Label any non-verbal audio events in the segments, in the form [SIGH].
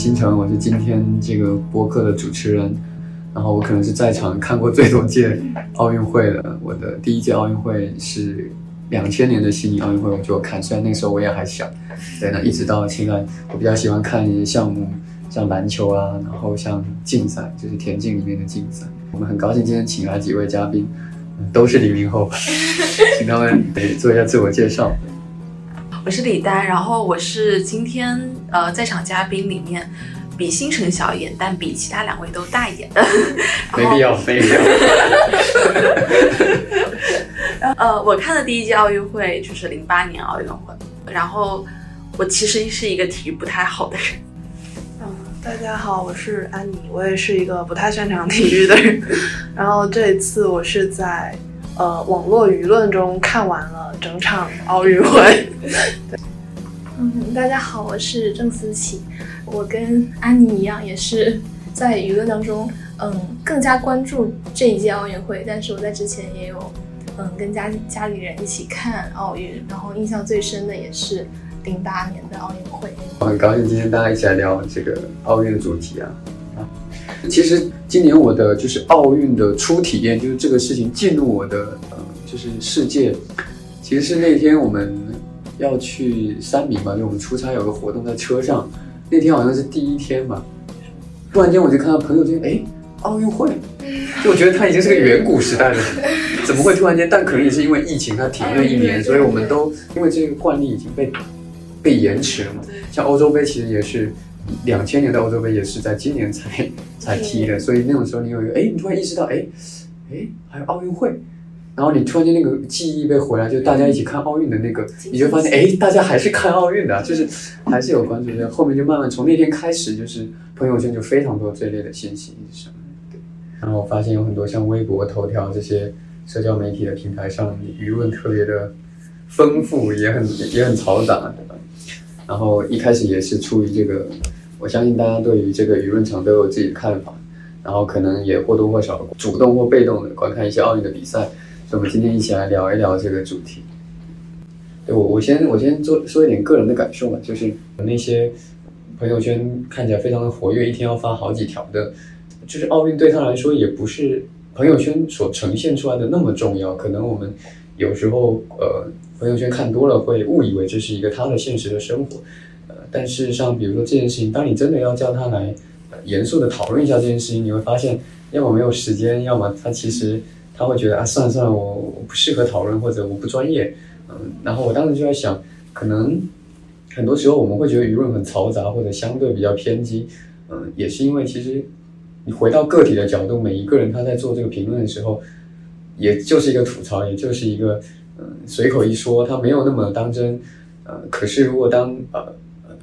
是星辰，我是今天这个播客的主持人。然后我可能是在场看过最多届奥运会的。我的第一届奥运会是两千年的悉尼奥运会，我就看。虽然那时候我也还小，对，那一直到现在，我比较喜欢看一些项目，像篮球啊，然后像竞赛，就是田径里面的竞赛。我们很高兴今天请来几位嘉宾，都是零零后，[LAUGHS] 请他们得做一下自我介绍。我是李丹，然后我是今天呃在场嘉宾里面比星辰小一点，但比其他两位都大一点的。没必要，没必要。[LAUGHS] 呃，我看的第一届奥运会就是零八年奥运会，然后我其实是一个体育不太好的人。嗯，大家好，我是安妮，我也是一个不太擅长体育的人。然后这一次我是在呃网络舆论中看完了。整场奥运会，对，[LAUGHS] 嗯，大家好，我是郑思琪，我跟安妮一样，也是在舆论当中，嗯，更加关注这一届奥运会。但是我在之前也有，嗯，跟家家里人一起看奥运，然后印象最深的也是零八年的奥运会。我很高兴今天大家一起来聊这个奥运的主题啊啊！其实今年我的就是奥运的初体验，就是这个事情进入我的呃，就是世界。其实是那天我们要去三明嘛，就我们出差有个活动在车上，那天好像是第一天嘛，突然间我就看到朋友圈，哎，奥运会，就我觉得它已经是个远古时代了，怎么会突然间？但可能也是因为疫情它停了一年，所以我们都因为这个惯例已经被被延迟了嘛。像欧洲杯其实也是两千年的欧洲杯也是在今年才才踢的，所以那种时候你有一个哎，你突然意识到哎哎还有奥运会。然后你突然间那个记忆被回来，就大家一起看奥运的那个，你就发现哎，大家还是看奥运的，就是还是有关注的。后面就慢慢从那天开始，就是朋友圈就非常多这类的信息什么对。然后我发现有很多像微博、头条这些社交媒体的平台上，舆论特别的丰富，也很也很嘈杂，对吧？然后一开始也是出于这个，我相信大家对于这个舆论场都有自己的看法，然后可能也或多或少主动或被动的观看一些奥运的比赛。所以我们今天一起来聊一聊这个主题。对我，我先我先做说一点个人的感受吧，就是那些朋友圈看起来非常的活跃，一天要发好几条的，就是奥运对他来说也不是朋友圈所呈现出来的那么重要。可能我们有时候呃朋友圈看多了，会误以为这是一个他的现实的生活。呃，但事实上，比如说这件事情，当你真的要叫他来严肃的讨论一下这件事情，你会发现，要么没有时间，要么他其实。他会觉得啊，算了算了，我我不适合讨论，或者我不专业，嗯，然后我当时就在想，可能很多时候我们会觉得舆论很嘈杂，或者相对比较偏激，嗯，也是因为其实你回到个体的角度，每一个人他在做这个评论的时候，也就是一个吐槽，也就是一个嗯随口一说，他没有那么当真，呃，可是如果当呃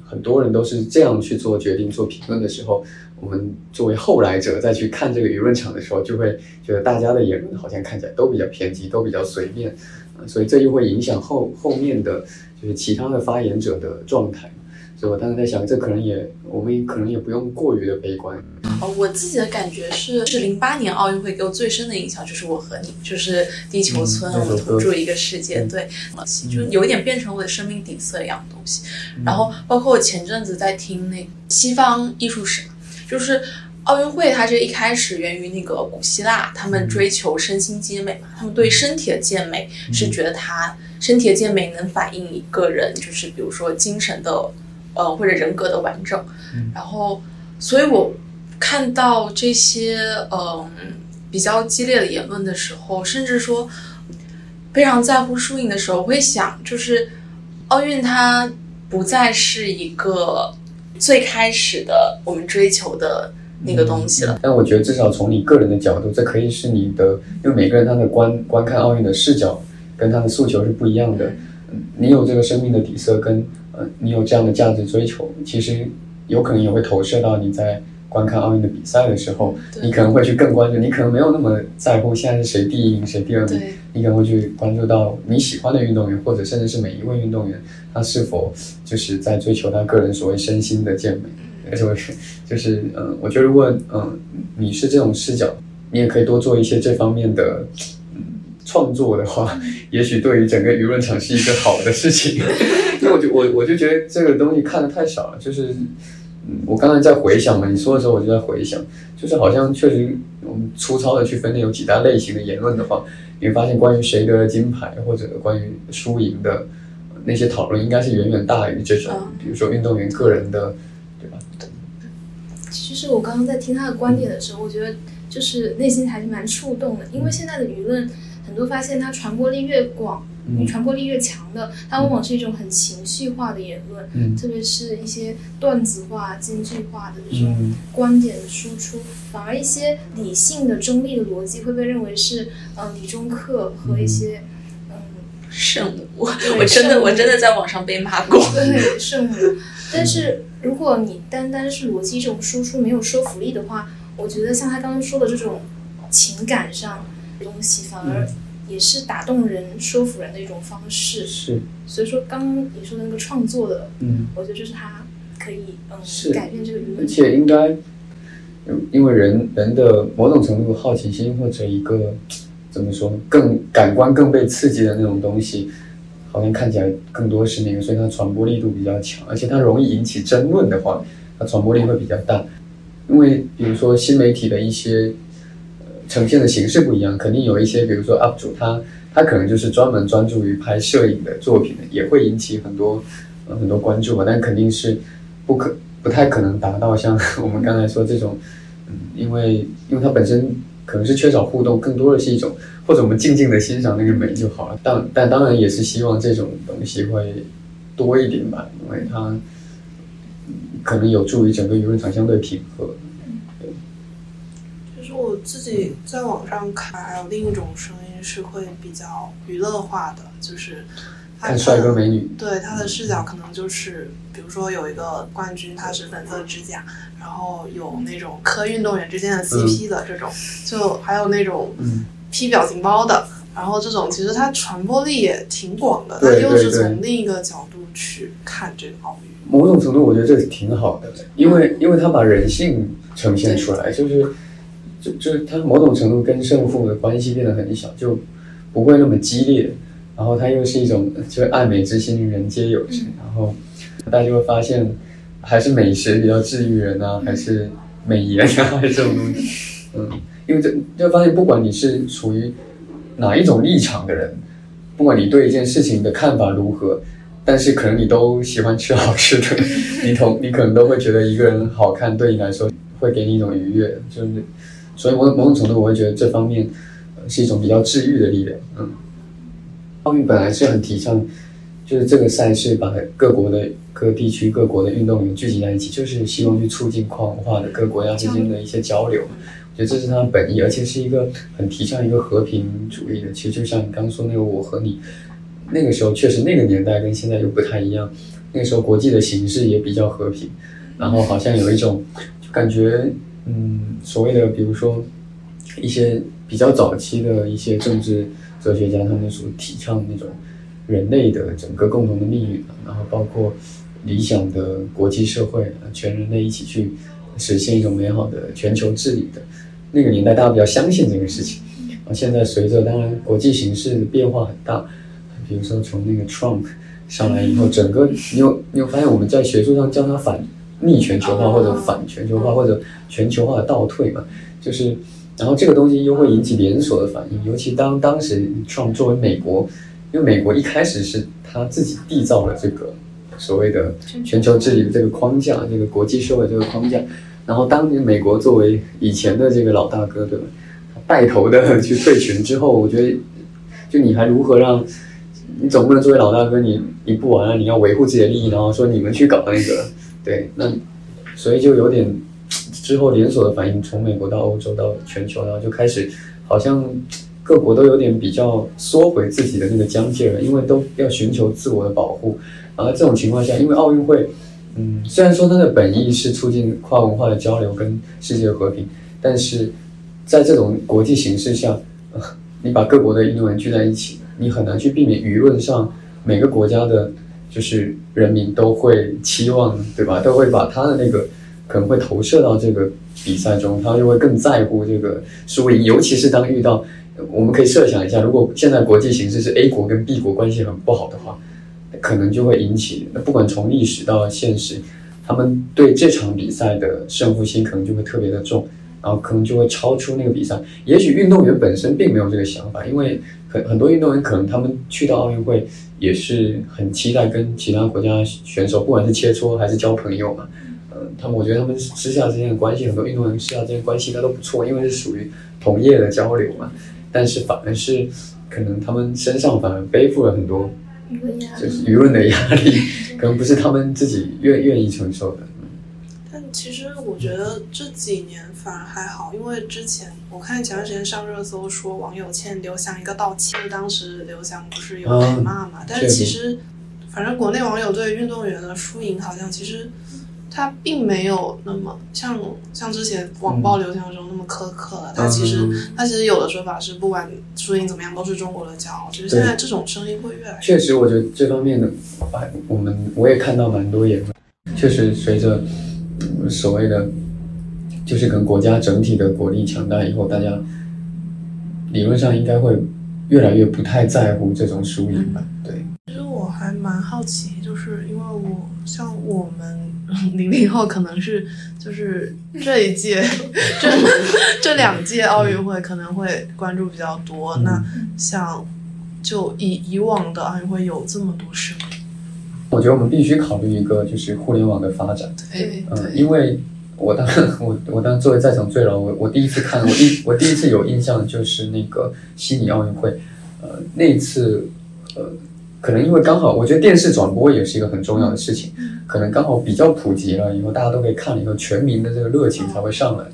很多人都是这样去做决定、做评论的时候。我们作为后来者再去看这个舆论场的时候，就会觉得大家的言论好像看起来都比较偏激，都比较随便，所以这就会影响后后面的就是其他的发言者的状态。所以我当时在想，这可能也我们可能也不用过于的悲观。哦，我自己的感觉是，是零八年奥运会给我最深的印象就是我和你，就是地球村，我们同住一个世界，对，就有一点变成我的生命底色一样的东西。然后包括我前阵子在听那西方艺术史。就是奥运会，它这一开始源于那个古希腊，他们追求身心健美嘛，他们对身体的健美是觉得它身体的健美能反映一个人，就是比如说精神的，呃或者人格的完整。然后，所以我看到这些嗯比较激烈的言论的时候，甚至说非常在乎输赢的时候，会想，就是奥运它不再是一个。最开始的我们追求的那个东西了，但我觉得至少从你个人的角度，这可以是你的，因为每个人他的观观看奥运的视角跟他的诉求是不一样的。你有这个生命的底色，跟呃你有这样的价值追求，其实有可能也会投射到你在观看奥运的比赛的时候，你可能会去更关注，你可能没有那么在乎现在是谁第一名谁第二名，你可能会去关注到你喜欢的运动员，或者甚至是每一位运动员。他是否就是在追求他个人所谓身心的健美？而且我是就是，嗯，我觉得如果嗯你是这种视角，你也可以多做一些这方面的嗯创作的话，也许对于整个舆论场是一个好的事情。[LAUGHS] 因为我就我我就觉得这个东西看的太少了，就是嗯，我刚才在回想嘛，你说的时候我就在回想，就是好像确实我们粗糙的去分类有几大类型的言论的话，你会发现关于谁得了金牌或者关于输赢的那些讨论，应该是远远大于这种，比如说运动员个人的，对吧？其实我刚刚在听他的观点的时候，我觉得就是内心还是蛮触动的，因为现在的舆论很多发现它传播力越广。你传播力越强的，它往往是一种很情绪化的言论，嗯，特别是一些段子化、京剧化的这种观点的输出，反而一些理性的、中立的逻辑会被认为是呃理中客和一些嗯圣母。我真的我真的在网上被骂过，对圣母。[LAUGHS] 但是如果你单单是逻辑这种输出没有说服力的话，我觉得像他刚刚说的这种情感上东西反而。也是打动人、说服人的一种方式。是，所以说刚刚你说的那个创作的，嗯，我觉得就是他可以嗯是改变这个舆论。而且应该，因为人人的某种程度好奇心或者一个怎么说更感官更被刺激的那种东西，好像看起来更多是那个，所以它传播力度比较强，而且它容易引起争论的话，它传播力会比较大。因为比如说新媒体的一些。呈现的形式不一样，肯定有一些，比如说 UP 主，他他可能就是专门专注于拍摄影的作品的，也会引起很多呃很多关注吧。但肯定是不可不太可能达到像 [LAUGHS] 我们刚才说这种，嗯，因为因为它本身可能是缺少互动，更多的是一种或者我们静静的欣赏那个美就好了。但但当然也是希望这种东西会多一点吧，因为它可能有助于整个舆论场相对平和。我自己在网上看，还有另一种声音是会比较娱乐化的，就是看帅哥美女。对他的视角可能就是，比如说有一个冠军，他是粉色指甲，然后有那种磕运动员之间的 CP 的这种，就还有那种 P 表情包的，然后这种其实它传播力也挺广的，它又是从另一个角度去看这个奥运。某种程度，我觉得这是挺好的，因为因为他把人性呈现出来，就是。就就是它某种程度跟胜负的关系变得很小，就不会那么激烈。然后它又是一种，就是爱美之心，人皆有之。然后大家就会发现，还是美食比较治愈人啊，还是美颜啊，还是这种东西。嗯，因为这就发现，不管你是处于哪一种立场的人，不管你对一件事情的看法如何，但是可能你都喜欢吃好吃的，你同你可能都会觉得一个人好看，对你来说会给你一种愉悦，就是。所以，某某种程度，我会觉得这方面是一种比较治愈的力量。嗯，奥运本来是很提倡，就是这个赛事把各国的各地区各国的运动员聚集在一起，就是希望去促进跨文化的各国家之间的一些交流。我觉得这是它的本意，而且是一个很提倡一个和平主义的。其实就像你刚说那个“我和你”，那个时候确实那个年代跟现在又不太一样。那个时候国际的形势也比较和平，然后好像有一种就感觉。嗯，所谓的比如说一些比较早期的一些政治哲学家，他们所提倡那种人类的整个共同的命运，然后包括理想的国际社会，全人类一起去实现一种美好的全球治理的那个年代，大家比较相信这个事情。啊，现在随着当然国际形势变化很大，比如说从那个 Trump 上来以后，整个你有你有发现我们在学术上叫他反。逆全球化或者反全球化或者全球化的倒退嘛，就是，然后这个东西又会引起连锁的反应，尤其当当时创作为美国，因为美国一开始是他自己缔造了这个所谓的全球治理的这个框架，这个国际社会这个框架，然后当年美国作为以前的这个老大哥，对吧？带头的去退群之后，我觉得，就你还如何让，你总不能作为老大哥，你你不玩了，你要维护自己的利益，然后说你们去搞那个。对，那所以就有点之后连锁的反应，从美国到欧洲到全球，然后就开始好像各国都有点比较缩回自己的那个疆界了，因为都要寻求自我的保护。而这种情况下，因为奥运会，嗯，虽然说它的本意是促进跨文化的交流跟世界和平，但是在这种国际形势下，[LAUGHS] 你把各国的运动员聚在一起，你很难去避免舆论上每个国家的。就是人民都会期望，对吧？都会把他的那个可能会投射到这个比赛中，他就会更在乎这个输赢。尤其是当遇到，我们可以设想一下，如果现在国际形势是 A 国跟 B 国关系很不好的话，可能就会引起，不管从历史到现实，他们对这场比赛的胜负心可能就会特别的重，然后可能就会超出那个比赛。也许运动员本身并没有这个想法，因为很很多运动员可能他们去到奥运会也是很期待跟其他国家选手，不管是切磋还是交朋友嘛。呃，他们我觉得他们私下之间的关系，很多运动员私下之间关系应该都不错，因为是属于同业的交流嘛。但是反而是可能他们身上反而背负了很多。就是舆论的压力，可能不是他们自己愿愿意承受的。但其实我觉得这几年反而还好，因为之前我看前段时间上热搜说网友欠刘翔一个道歉，当时刘翔不是有被骂嘛？但是其实，反正国内网友对运动员的输赢好像其实。他并没有那么像像之前网暴刘翔的时候那么苛刻了。他其实他其实有的说法是，不管输赢怎么样，都是中国的骄傲。就是现在这种声音会越来越。确实，我觉得这方面的，我们我也看到蛮多言论。确实，随着所谓的，就是跟国家整体的国力强大以后，大家理论上应该会越来越不太在乎这种输赢吧？对。其实我还蛮好奇，就是因为我像我们。零零后可能是就是这一届 [LAUGHS] 这这两届奥运会可能会关注比较多。那像就以以往的奥运会有这么多事吗？我觉得我们必须考虑一个就是互联网的发展。对，嗯，因为我当 [LAUGHS] 我我当作为在场最老，我我第一次看，我第我第一次有印象就是那个悉尼奥运会，呃，那一次呃。可能因为刚好，我觉得电视转播也是一个很重要的事情。可能刚好比较普及了以后，大家都可以看了以后，全民的这个热情才会上来。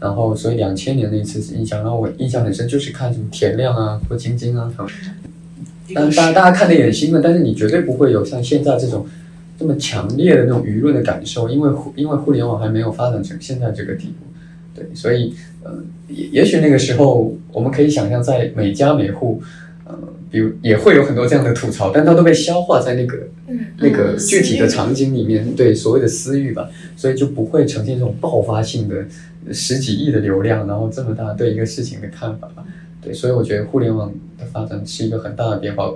然后，所以两千年那一次印象让我印象很深，就是看什么田亮啊、郭晶晶啊他们。当然，大家大家看的也很兴奋，但是你绝对不会有像现在这种这么强烈的那种舆论的感受，因为因为互联网还没有发展成现在这个地步。对，所以呃，也也许那个时候我们可以想象，在每家每户。比如也会有很多这样的吐槽，但它都被消化在那个那个具体的场景里面，对所谓的私域吧，所以就不会呈现这种爆发性的十几亿的流量，然后这么大对一个事情的看法吧。对，所以我觉得互联网的发展是一个很大的变化。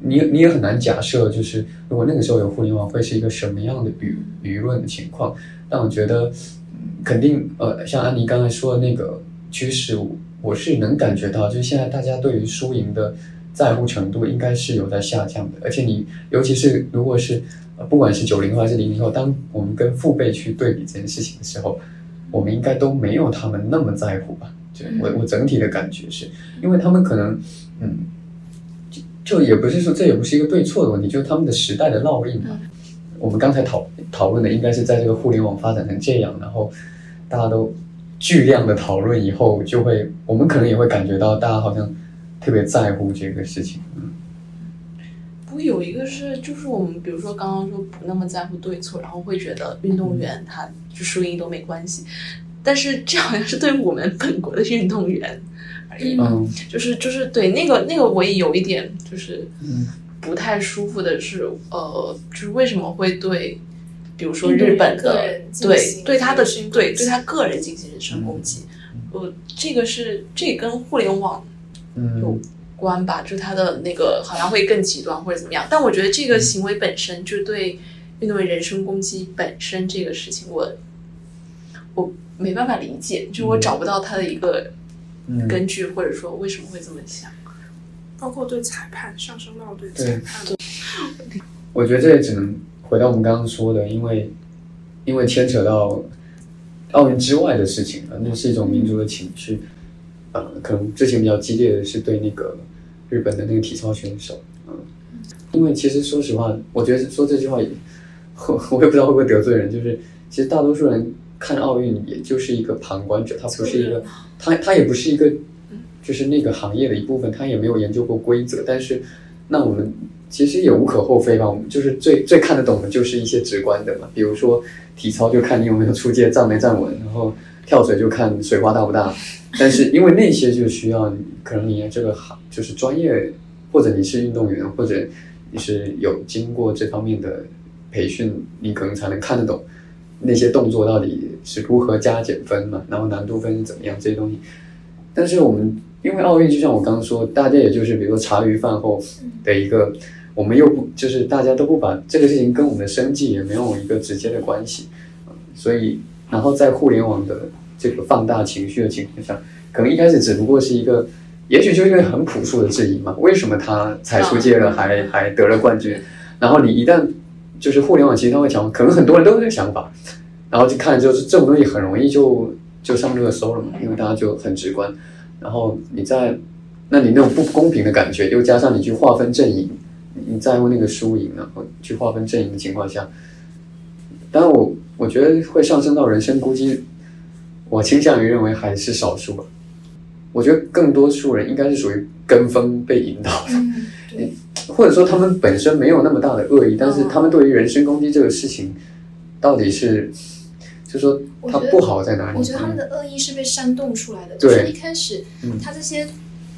你你也很难假设，就是如果那个时候有互联网，会是一个什么样的舆舆论的情况。但我觉得肯定，呃，像安妮刚才说的那个趋势，我是能感觉到，就是现在大家对于输赢的。在乎程度应该是有在下降的，而且你尤其是如果是呃不管是九零后还是零零后，当我们跟父辈去对比这件事情的时候，我们应该都没有他们那么在乎吧？就我我整体的感觉是，因为他们可能嗯，就就也不是说这也不是一个对错的问题，就是他们的时代的烙印嘛。我们刚才讨讨论的应该是在这个互联网发展成这样，然后大家都巨量的讨论以后，就会我们可能也会感觉到大家好像。特别在乎这个事情，嗯。不有一个是，就是我们比如说刚刚说不那么在乎对错，然后会觉得运动员他就输赢都没关系，但是这好像是对我们本国的运动员而已，就是就是对那个那个我也有一点就是不太舒服的是，呃，就是为什么会对，比如说日本的对对他的对对他个人进行人身攻击，呃，这个是这跟互联网。有关吧，就他的那个好像会更极端或者怎么样，但我觉得这个行为本身就对运动员人身攻击本身这个事情，我我没办法理解，就我找不到他的一个根据，或者说为什么会这么想，包括对裁判上升到对裁判，我觉得这也只能回到我们刚刚说的，因为因为牵扯到奥运之外的事情了，那是一种民族的情绪。呃，可能之前比较激烈的是对那个日本的那个体操选手，嗯，因为其实说实话，我觉得说这句话也，我 [LAUGHS] 我也不知道会不会得罪人，就是其实大多数人看奥运也就是一个旁观者，他不是一个，他他也不是一个，就是那个行业的一部分，他也没有研究过规则，但是那我们其实也无可厚非吧，我们就是最最看得懂的就是一些直观的嘛，比如说体操就看你有没有出界站没站稳，然后跳水就看水花大不大。[LAUGHS] 但是因为那些就需要可能你这个行就是专业，或者你是运动员，或者你是有经过这方面的培训，你可能才能看得懂那些动作到底是如何加减分嘛，然后难度分是怎么样这些东西。但是我们因为奥运就像我刚刚说，大家也就是比如说茶余饭后的一个我们又不就是大家都不把这个事情跟我们的生计也没有一个直接的关系，所以然后在互联网的这个放大情绪的情况下，可能一开始只不过是一个，也许就是一个很朴素的质疑嘛，为什么他踩出界了还还得了冠军？然后你一旦就是互联网其实它会讲，可能很多人都有这个想法，然后就看就是这种东西很容易就就上热搜了嘛，因为大家就很直观。然后你在，那你那种不公平的感觉，又加上你去划分阵营，你在乎那个输赢，然后去划分阵营的情况下，当然我我觉得会上升到人生，估计，我倾向于认为还是少数吧。我觉得更多数人应该是属于跟风被引导的，[LAUGHS] 或者说他们本身没有那么大的恶意，但是他们对于人身攻击这个事情，到底是，就说它我觉得不好在哪里？我觉得他们的恶意是被煽动出来的，对就是一开始嗯。他这些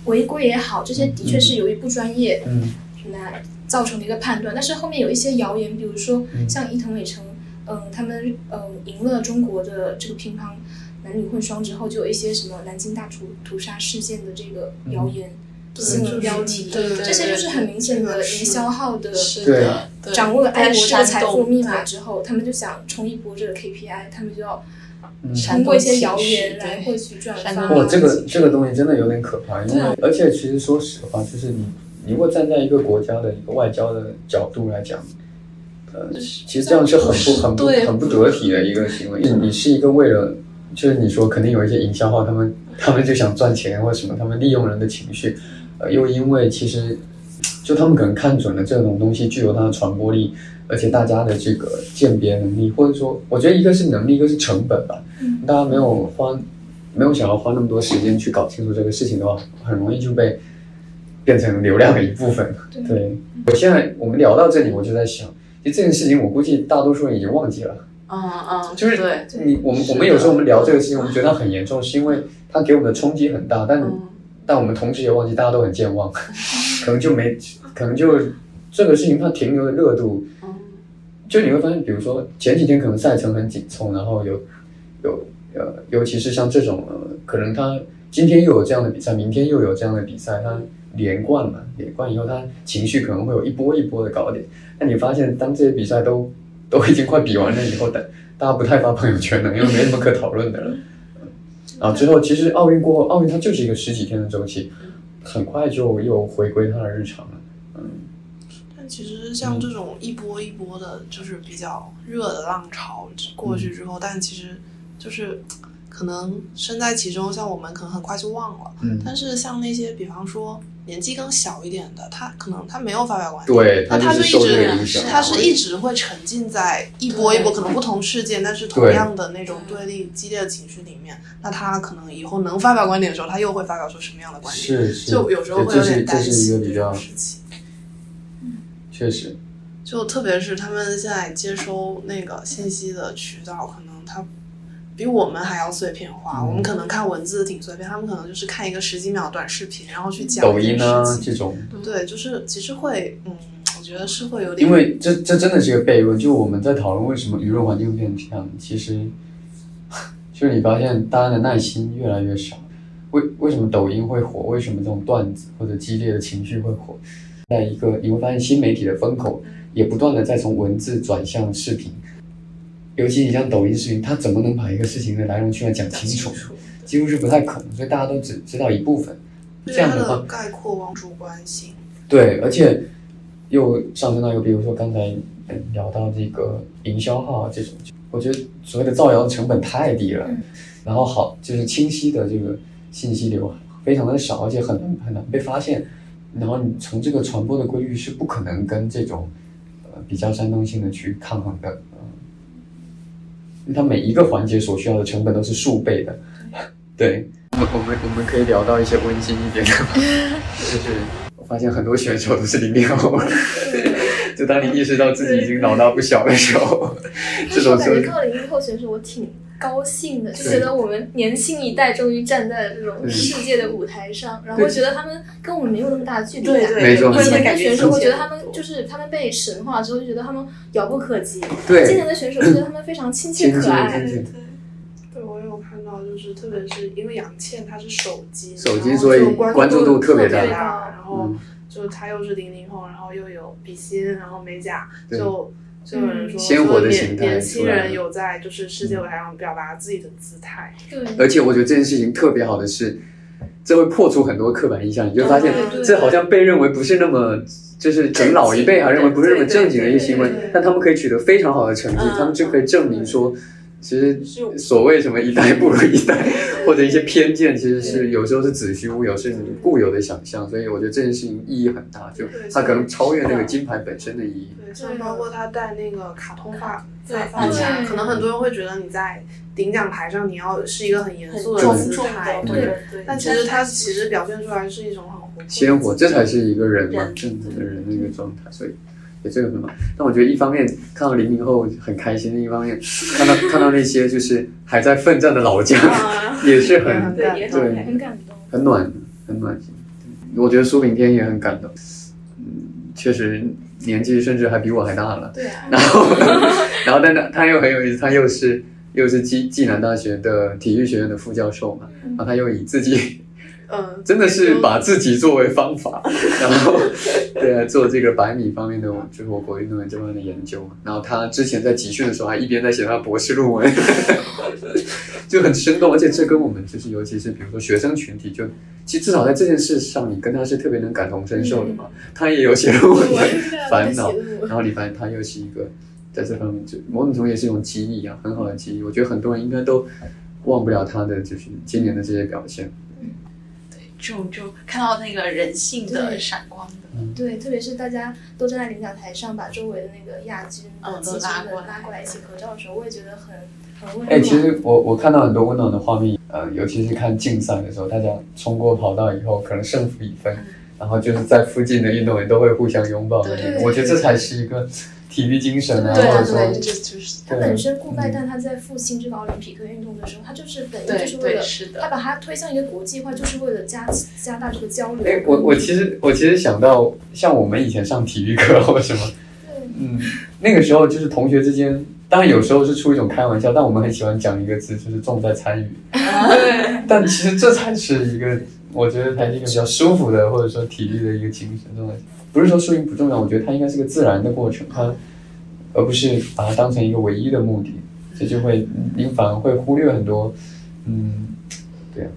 违规也好，这些的确是由于不专业嗯来造成的一个判断，但是后面有一些谣言，比如说像伊藤美诚，嗯，他们嗯赢了中国的这个乒乓男女混双之后，就有一些什么南京大屠屠杀事件的这个谣言。新闻标题，对对对这些就是很明显的营销号的是对的，掌握了爱国这个财富密码之后，他们就想冲一波这个 KPI，他们就要嗯。通过一些谣言来获取转煽发。动哇，这个这个东西真的有点可怕，因为、而且其实说实话，就是你你如果站在一个国家的一个外交的角度来讲，呃，其实这样是很不很不很不得体的一个行为。你你是一个为了，就是你说肯定有一些营销号，他们他们就想赚钱或者什么，他们利用人的情绪，呃，又因为其实就他们可能看准了这种东西具有它的传播力，而且大家的这个鉴别能力，或者说我觉得一个是能力，一个是成本吧。嗯大家没有花没有想要花那么多时间去搞清楚这个事情的话，很容易就被变成流量的一部分。对对，我现在我们聊到这里，我就在想，其实这件事情我估计大多数人已经忘记了。嗯嗯，就是对，你我们我们有时候我们聊这个事情，我们觉得它很严重，是因为它给我们的冲击很大，但、嗯但我们同时也忘记大家都很健忘，可能就没可能就这个事情它停留的热度，嗯就你会发现，比如说前几天可能赛程很紧凑，然后有有呃，尤其是像这种呃，可能他今天又有这样的比赛，明天又有这样的比赛，他连贯嘛，连贯以后，他情绪可能会有一波一波的高点。那你发现，当这些比赛都都已经快比完了以后，大大家不太发朋友圈了，因为没什么可讨论的了。然后之后，其实奥运过后，奥运它就是一个十几天的周期，很快就又回归它的日常了。嗯，但其实像这种一波一波的，就是比较热的浪潮过去之后，但其实就是可能身在其中，像我们可能很快就忘了。嗯但是像那些，比方说年纪更小一点的，他可能他没有发表观点，对，那他就一直。他是一直会沉浸在一波一波可能不同事件，但是同样的那种对立激烈的情绪里面。那他可能以后能发表观点的时候，他又会发表出什么样的观点？是是，就有时候会有点担心这种事情。确实，就特别是他们现在接收那个信息的渠道，可能他比我们还要碎片化。嗯我们可能看文字挺碎片，他们可能就是看一个十几秒短视频，然后去讲抖音啊。这种，对，就是其实会，嗯，我觉得是会有点，因为这这真的是一个悖论。就我们在讨论为什么舆论环境变成这样，其实 [LAUGHS] 就是你发现大家的耐心越来越少。为为什么抖音会火？为什么这种段子或者激烈的情绪会火？在一个你会发现新媒体的风口也不断的在从文字转向视频，尤其你像抖音视频，它怎么能把一个事情的来龙去脉讲清楚？几乎是不太可能，所以大家都只知道一部分。这样的话，概括王主观性。对，而且又上升到一个，比如说刚才嗯聊到这个营销号啊这种，我觉得所谓的造谣成本太低了，嗯然后好就是清晰的这个信息流非常的少，而且很难很难被发现，然后你从这个传播的规律是不可能跟这种呃比较煽动性的去抗衡的，它每一个环节所需要的成本都是数倍的，[LAUGHS] 对。我我们我们可以聊到一些温馨一点的吗？[LAUGHS] 就是我发现很多选手都是零零后，[LAUGHS] 就当你意识到自己已经老大不小的时候，这种时候我感觉零零后选手，我挺高兴的，就觉得我们年轻一代终于站在了这种嗯世界的舞台上，然后觉得他们跟我们没有那么大的距离感。对对，没错以前的选手，会觉得他们就是他们被神化之后，就觉得他们遥不可及。今年的选手，觉得他们非常亲切可爱。对，对我有看到，就是特别是因为杨倩她是手机，手机然后所以就关关注度特别大，大然后嗯。就她又是零零后，然后又有比心，然后美甲，对。就就有人说，鲜活的形态年年轻出来了人有在就是世界舞台上表达自己的姿态。对，而且我觉得这件事情特别好的是，这会破除很多刻板印象，你就发现这好像被认为不是那么。就是整老一辈还认为不是那么正经的一个行为但他们可以取得非常好的成绩，嗯他们就可以证明说，其实所谓什么一代不如一代，或者一些偏见，其实是有时候是子虚乌有，是你固有的想象。所以我觉得这件事情意义很大，就它可能超越那个金牌本身的意义。对，像包括他戴那个卡通发对。发发夹，对可能很多人会觉得你在领奖台上你要是一个很严肃的重姿态，对对。对。但其实他其实表现出来是一种很活鲜活，这才是一个人嘛，正常的人的一个状态，所以也这个很好。但我觉得一方面看到零零后很开心，另一方面看到看到那些就是还在奋战的老将，啊 [LAUGHS] 也是很对很感动。很暖很暖心。我觉得苏炳添也很感动，嗯，确实年纪甚至还比我还大了。对啊，然后，[LAUGHS] 然后但他他又很有意思，他又是又是暨暨南大学的体育学院的副教授嘛，然后他又以自己嗯，真的是把自己作为方法，[LAUGHS] 然后对啊做这个百米方面的就是我国运动员这方面的研究嘛。然后他之前在集训的时候还一边在写他的博士论文，[LAUGHS] 就很生动，而且这跟我们就是尤其是比如说学生群体就。其实至少在这件事上，你跟他是特别能感同身受的嘛。他也有写论文的 [LAUGHS] 烦恼，然后你发现他又是一个在这方面就某种程度也是一种激励啊，很好的激励。我觉得很多人应该都忘不了他的就是今年的这些表现。这种就看到那个人性的对闪光的，对，特别是大家都站在领奖台上，把周围的那个亚军、嗯都拉过来拉过来一起合照的时候，我也觉得很很温暖。哎，其实我我看到很多温暖的画面，呃，尤其是看竞赛的时候，大家冲过跑道以后，可能胜负已分，然后就是在附近的运动员都会互相拥抱的那对种。我觉得这才是一个体育精神啊，对或啊者说对，这就是他本身顾拜旦他在复兴这个奥林匹克运动的时候，他就是本意就是为了他把它推向一个国际化，就是为了加加大这个交流。哎，我我其实我其实想到，像我们以前上体育课或什么，嗯，那个时候就是同学之间，当然有时候是出一种开玩笑，但我们很喜欢讲一个字，就是重在参与。对，但其实这才是一个，我觉得才是一个比较舒服的，或者说体育的一个精神。重在不是说输赢不重要，我觉得它应该是个自然的过程，它而不是把它当成一个唯一的目的，这就会你反而会忽略很多，嗯，对啊，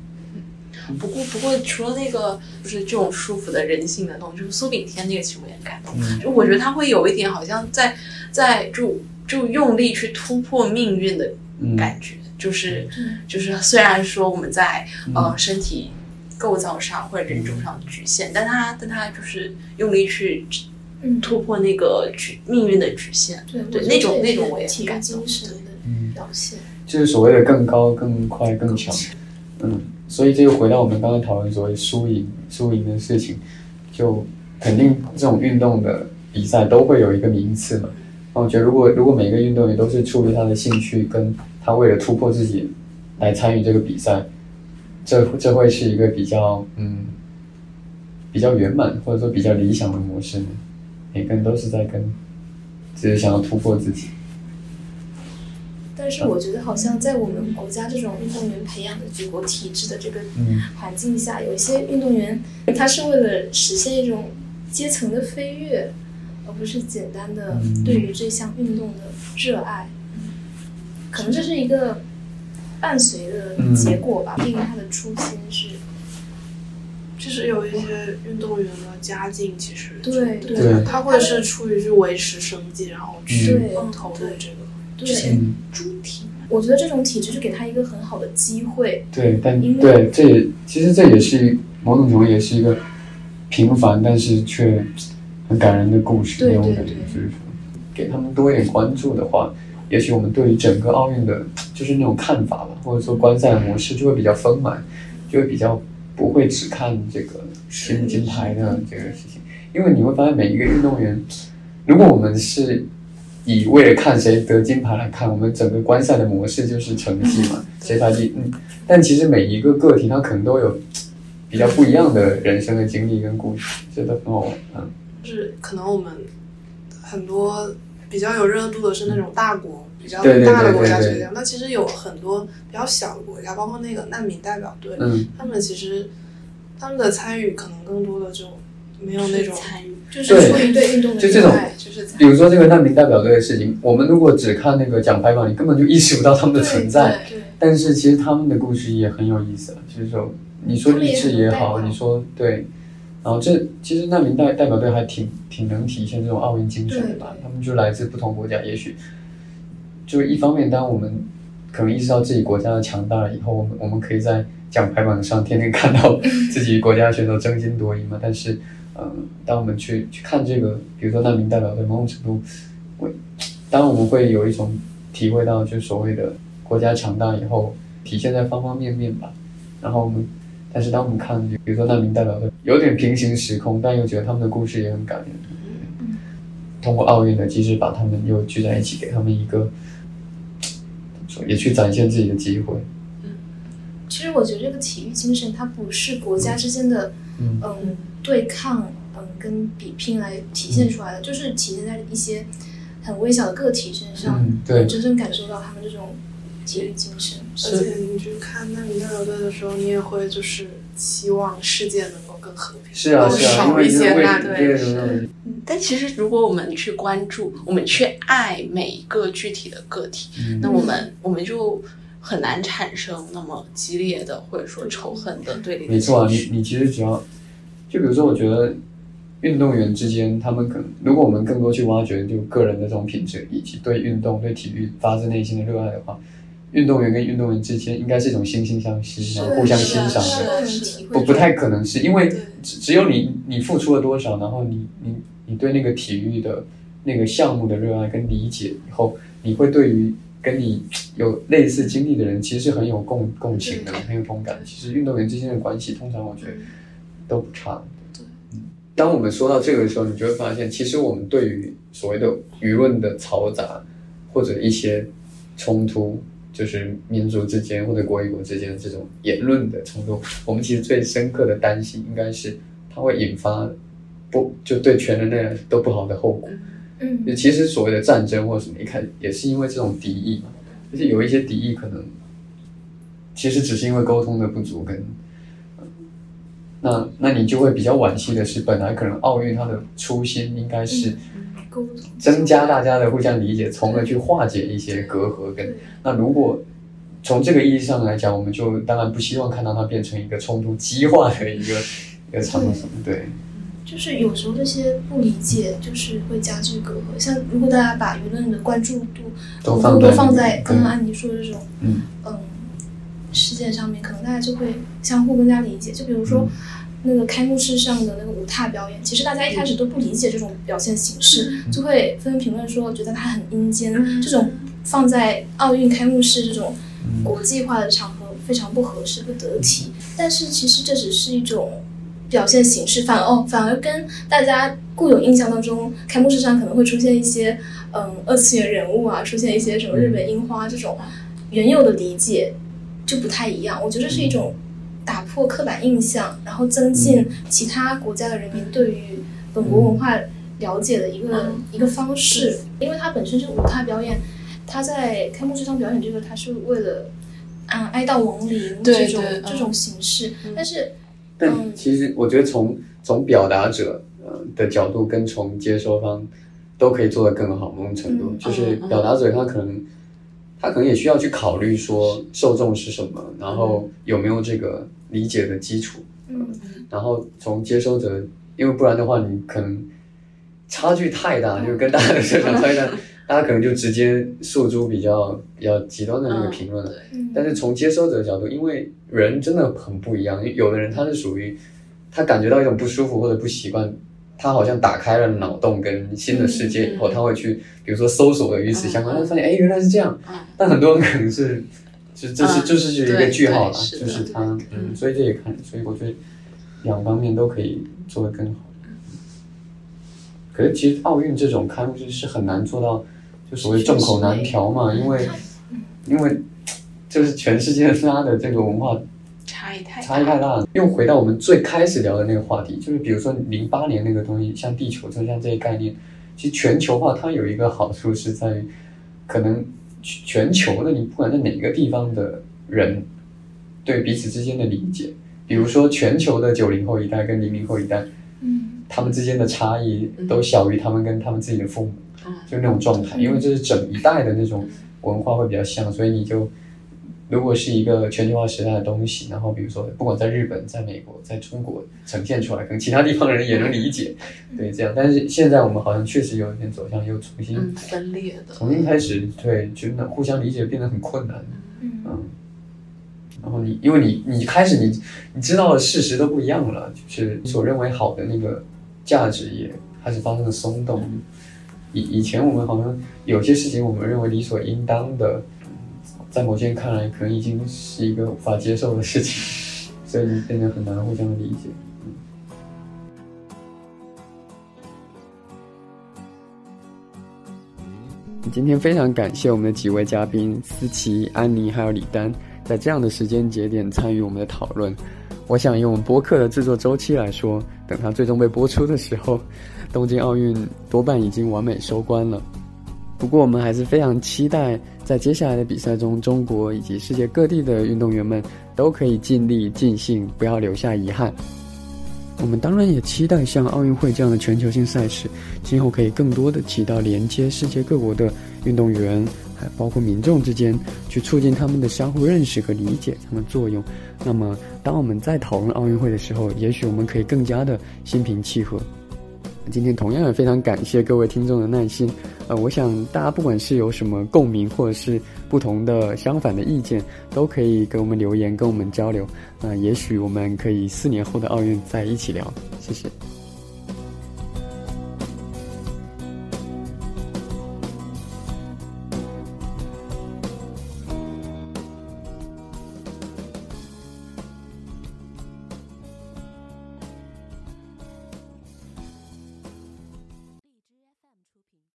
不过不过除了那个就是这种舒服的人性的东西，就是苏炳添那个其实我也很感动，嗯。就我觉得他会有一点好像在在就就用力去突破命运的嗯，感觉，就是嗯。就是虽然说我们在呃嗯。身体构造上或者人种上的局限，但他但他就是用力去嗯，突破那个局命运的局限。对那种那种我也挺感动精神的嗯表现。就是所谓的更高、更快、更强。嗯，所以这就回到我们刚刚讨论所谓输赢、输赢的事情，就肯定这种运动的比赛都会有一个名次嘛。那我觉得，如果如果每个运动员都是出于他的兴趣，跟他为了突破自己来参与这个比赛，这这会是一个比较嗯比较圆满或者说比较理想的模式呢。每个人都是在跟，只是想要突破自己。但是我觉得好像在我们国家这种运动员培养的举国体制的这个嗯环境下，有一些运动员他是为了实现一种阶层的飞跃，而不是简单的嗯对于这项运动的热爱。可能这是一个伴随的结果吧，毕竟他的初心是其实有一些运动员的家境，其实对对他会是出于去维持生计，然后去对投入这个。对。嗯。猪体我觉得这种体制是给他一个很好的机会，对，但因为对，这也其实这也是某种程度也是一个平凡但是却很感人的故事。对那种感觉对对就是说，给他们多一点关注的话，也许我们对于整个奥运的，就是那种看法吧，或者说观赛模式就会比较丰满，就会比较不会只看这个金金牌的这个事情，因为你会发现每一个运动员，如果我们是以为了看谁得金牌来看，我们整个观赛的模式就是成绩嘛，谁排第嗯，但其实每一个个体他可能都有比较不一样的人生的经历跟故事，这都很好玩，嗯。就是可能我们很多比较有热度的是那种大国，比较大的国家对对是这样。那其实有很多比较小的国家，包括那个难民代表队，嗯他们其实他们的参与可能更多的就没有那种参与，就是出于对运动的就这种热爱，就是比如说这个难民代表队的事情，我们如果只看那个奖牌榜，你根本就意识不到他们的存在。对，但是其实他们的故事也很有意思，就是说，你说励志也好，你说对，然后这其实难民代代表队还挺挺能体现这种奥运精神的吧？他们就来自不同国家，也许就是一方面，当我们可能意识到自己国家的强大了以后，我们我们可以在奖牌榜上天天看到 [LAUGHS] 自己国家选手争金夺银嘛。但是，嗯、当我们去去看这个，比如说难民代表队，某种程度，我当我们会有一种体会到，就所谓的国家强大以后，体现在方方面面吧。然后我们，但是当我们看，比如说难民代表队，有点平行时空，但又觉得他们的故事也很感人。通过奥运的机制，把他们又聚在一起，给他们一个怎么说，也去展现自己的机会。其实我觉得这个体育精神，它不是国家之间的嗯嗯对抗嗯跟比拼来体现出来的，就是体现在一些很微小的个体身上，嗯，对，真正感受到他们这种精神。而且你去看难民代表队的时候，你也会就是期望世界能够更和平，是啊是啊，因少一些那对但其实，如果我们去关注，我们去爱每一个具体的个体，嗯。那我们我们就很难产生那么激烈的或者说仇恨的对立的没错啊，你你其实只要，就比如说，我觉得运动员之间，他们可能，如果我们更多去挖掘就个人的这种品质，以及对运动、对体育发自内心的热爱的话，运动员跟运动员之间应该是一种惺惺相惜，然后互相欣赏的。不不太可能是因为只只有你你付出了多少，然后你你你对那个体育的那个项目的热爱跟理解以后，你会对于跟你有类似经历的人，其实是很有共共情的，很有同感。其实运动员之间的关系，通常我觉得都不差。当我们说到这个的时候，你就会发现，其实我们对于所谓的舆论的嘈杂或者一些冲突。就是民族之间或者国与国之间的这种言论的冲突，我们其实最深刻的担心应该是它会引发不就对全人类都不好的后果。嗯就其实所谓的战争或者什么，一开始也是因为这种敌意嘛，而且有一些敌意可能其实只是因为沟通的不足跟，呃那那你就会比较惋惜的是，本来可能奥运它的初心应该是增加大家的互相理解，从而去化解一些隔阂跟那如果从这个意义上来讲，我们就当然不希望看到它变成一个冲突激化的一个一个场所，对，就是有时候这些不理解，就是会加剧隔阂。像如果大家把舆论的关注度都放在更多放在刚刚安妮说的这种嗯。嗯事件上面，可能大家就会相互更加理解。就比如说。嗯那个开幕式上的那个舞踏表演，其实大家一开始都不理解这种表现形式，就会纷纷评论说觉得它很阴间。这种放在奥运开幕式这种嗯国际化的场合非常不合适、不得体。但是其实这只是一种表现形式，反哦反而跟大家固有印象当中，开幕式上可能会出现一些嗯二次元人物啊，出现一些什么日本樱花这种原有的理解就不太一样。我觉得是一种打破刻板印象，然后增进其他国家的人民对于本国文化了解的一个、嗯。一个方式。因为它本身这个舞台表演，它在开幕式上表演这个，它是为了嗯哀悼亡灵这种对嗯。这种形式，但是但其实我觉得从从表达者呃的角度跟从接收方都可以做得更好，某种程度、嗯。就是嗯嗯。表达者他可能他可能也需要去考虑说受众是什么，然后有没有这个理解的基础，嗯。然后从接收者，因为不然的话你可能差距太大，就跟大家的设想差距大，[LAUGHS] 大家可能就直接诉诸比较比较极端的那个评论了。嗯，但是从接收者的角度，因为人真的很不一样，有的人他是属于他感觉到一种不舒服或者不习惯，他好像打开了脑洞跟新的世界以后，他会去比如说搜索的与此相关，嗯。他发现哎原来是这样，嗯。但很多人可能是。就这是嗯就是一个句号了，是就是他，嗯，所以这也看，所以我觉得两方面都可以做得更好。可是其实奥运这种开幕式是很难做到，就所谓众口难调嘛，因为因为就是全世界大家的这个文化差异太差异太大了。又回到我们最开始聊的那个话题，就是比如说零八年那个东西，像地球村像这些概念，其实全球化它有一个好处是在于，可能全球的你不管在哪个地方的人，对彼此之间的理解，比如说全球的九零后一代跟零零后一代，嗯他们之间的差异都小于他们跟他们自己的父母，就那种状态。因为这是整一代的那种文化会比较像，所以你就。如果是一个全球化时代的东西，然后比如说，不管在日本、在美国、在中国呈现出来，可能其他地方的人也能理解，对这样。但是现在我们好像确实有一点走向又重新分裂的，重新开始，对，就那互相理解变得很困难。嗯，然后你因为你你开始你你知道的事实都不一样了，就是你所认为好的那个价值也开始发生了松动。以以前我们好像有些事情我们认为理所应当的。在某些人看来，可能已经是一个无法接受的事情，[LAUGHS] 所以变得很难互相理解。今天非常感谢我们的几位嘉宾思琪、安妮还有李丹，在这样的时间节点参与我们的讨论。我想用我们播客的制作周期来说，等它最终被播出的时候，东京奥运多半已经完美收官了。不过，我们还是非常期待，在接下来的比赛中，中国以及世界各地的运动员们都可以尽力尽兴，不要留下遗憾。我们当然也期待像奥运会这样的全球性赛事，今后可以更多的起到连接世界各国的运动员，还包括民众之间，去促进他们的相互认识和理解这样的作用。那么，当我们在讨论奥运会的时候，也许我们可以更加的心平气和。今天同样也非常感谢各位听众的耐心，呃，我想大家不管是有什么共鸣，或者是不同的相反的意见，都可以给我们留言，跟我们交流。那也许我们可以四年后的奥运再一起聊。谢谢。